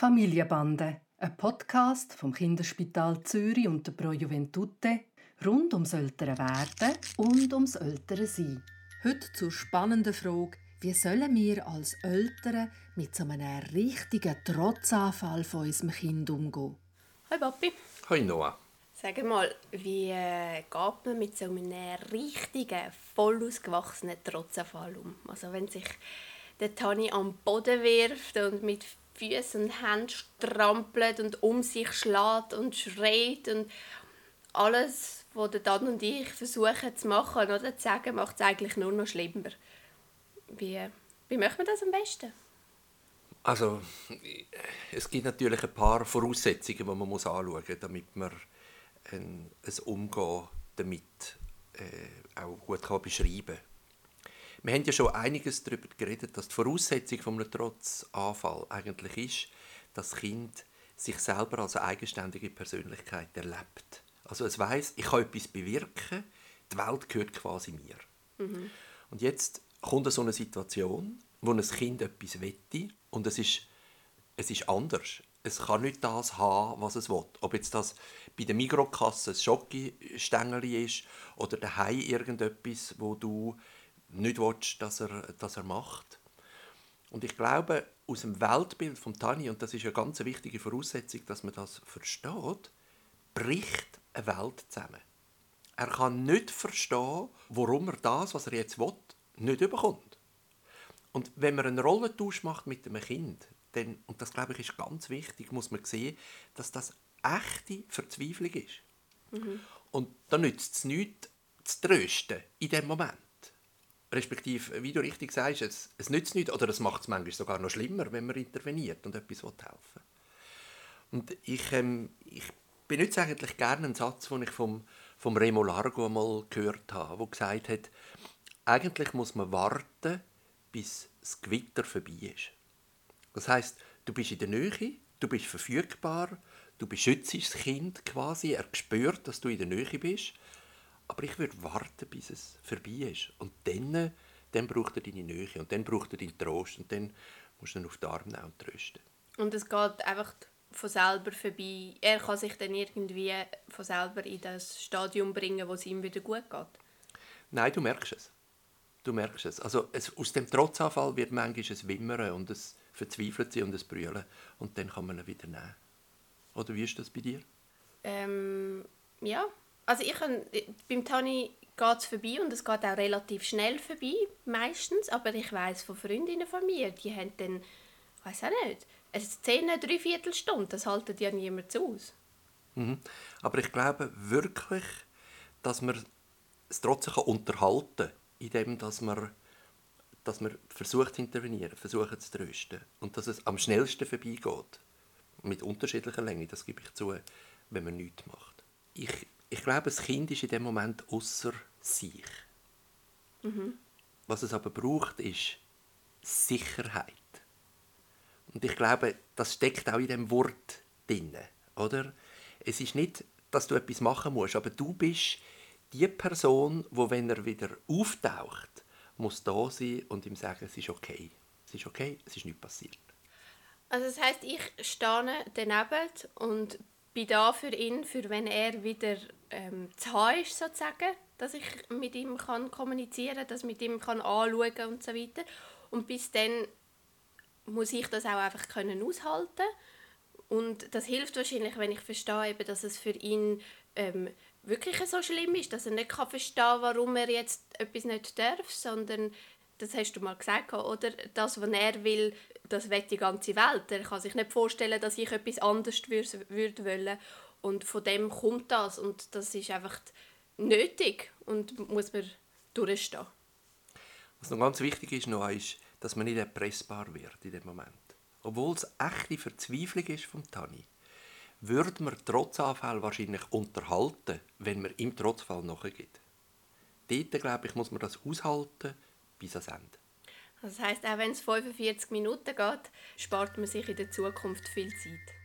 Familienbande, ein Podcast vom Kinderspital Zürich und der Pro Juventute rund ums ältere Werden und ums ältere Sein. Heute zur spannenden Frage, wie sollen wir als Eltern mit so einem richtigen Trotzanfall von unserem Kind umgehen? Hi Papi. Hi Noah. Sag mal, wie äh, geht man mit so einem richtigen, voll ausgewachsenen Trotzanfall um? Also wenn sich der Tani am Boden wirft und mit Füßen und Händen strampelt und um sich schlägt und schreit und alles, was der Dan und ich versuchen zu machen oder zu sagen, macht es eigentlich nur noch schlimmer. Wie, wie macht man das am besten? Also, es gibt natürlich ein paar Voraussetzungen, die man muss anschauen muss, damit man ein, ein Umgehen damit äh, auch gut kann beschreiben kann. Wir haben ja schon einiges darüber geredet, dass die Voraussetzung von einem Trotzanfall eigentlich ist, dass das Kind sich selber als eine eigenständige Persönlichkeit erlebt. Also es weiß, ich kann etwas bewirken, die Welt gehört quasi mir. Mhm. Und jetzt kommt so eine Situation, wo ein Kind etwas wette und es ist, es ist anders. Es kann nicht das haben, was es will. Ob jetzt das bei der Mikrokasse ein Schokostängel ist oder daheim irgendetwas, wo du nicht willst, dass er, dass er macht. Und ich glaube, aus dem Weltbild von Tani, und das ist eine ganz wichtige Voraussetzung, dass man das versteht, bricht eine Welt zusammen. Er kann nicht verstehen, warum er das, was er jetzt will, nicht überkommt. Und wenn man einen Rollentausch macht mit einem Kind, dann, und das glaube ich ist ganz wichtig, muss man sehen, dass das echte Verzweiflung ist. Mhm. Und da nützt es nichts, zu trösten in dem Moment. Respektive, wie du richtig sagst, es, es nützt nichts, oder es macht es manchmal sogar noch schlimmer, wenn man interveniert und etwas helfen will. Und ich, ähm, ich benutze eigentlich gerne einen Satz, den ich vom, vom Remo Largo mal gehört habe, der gesagt hat, eigentlich muss man warten, bis das Gewitter vorbei ist. Das heißt, du bist in der Nähe, du bist verfügbar, du beschützt das Kind quasi, er spürt, dass du in der Nähe bist aber ich würde warten, bis es vorbei ist. Und dann, dann braucht er deine Nähe und dann braucht er deinen Trost und dann musst du ihn auf die Arme nehmen und trösten. Und es geht einfach von selber vorbei. Er kann sich dann irgendwie von selber in das Stadium bringen, wo es ihm wieder gut geht. Nein, du merkst es. Du merkst es. Also es, aus dem Trotzanfall wird manchmal ein Wimmern und es verzweifelt sie und es Brüllen. Und dann kann man ihn wieder nehmen. Oder wie ist das bei dir? Ähm, ja, also ich kann, beim Tani geht es vorbei und es geht auch relativ schnell vorbei, meistens. Aber ich weiß von Freundinnen von mir, die haben dann, ich weiß auch nicht, eine Szene, drei Viertelstunde, das haltet ja niemand aus. Mhm. Aber ich glaube wirklich, dass man es trotzdem unterhalten kann, indem dass man, dass man versucht zu intervenieren, versucht zu trösten. Und dass es am schnellsten vorbeigeht. Mit unterschiedlicher Länge, das gebe ich zu, wenn man nichts macht. Ich glaube, das Kind ist in dem Moment außer sich. Mhm. Was es aber braucht, ist Sicherheit. Und ich glaube, das steckt auch in dem Wort drin, oder? Es ist nicht, dass du etwas machen musst, aber du bist die Person, wo wenn er wieder auftaucht, muss da sein und ihm sagen, es ist okay. Es ist okay, es ist nichts passiert. Also das heißt, ich stehe daneben und bin da für ihn, für wenn er wieder ähm, zu haben ist, sozusagen, dass ich mit ihm kann kommunizieren kann, dass ich mit ihm kann anschauen kann und so weiter. Und bis dann muss ich das auch einfach können aushalten und das hilft wahrscheinlich, wenn ich verstehe, eben, dass es für ihn ähm, wirklich so schlimm ist, dass er nicht kann verstehen warum er jetzt etwas nicht darf, sondern das hast du mal gesagt, oder? Das, was er will, das will die ganze Welt. Er kann sich nicht vorstellen, dass ich etwas anderes würde wollen. Und von dem kommt das und das ist einfach nötig und muss man durchstehen. Was noch ganz wichtig ist, noch ist, dass man nicht erpressbar wird in dem Moment. Obwohl es echte Verzweiflung ist vom Tani, würde man Trotzanfall wahrscheinlich unterhalten, wenn man im Trotzfall nachgeht. Dort, glaube ich, muss man das aushalten bis ans Ende. Das heißt, auch wenn es 45 Minuten geht, spart man sich in der Zukunft viel Zeit.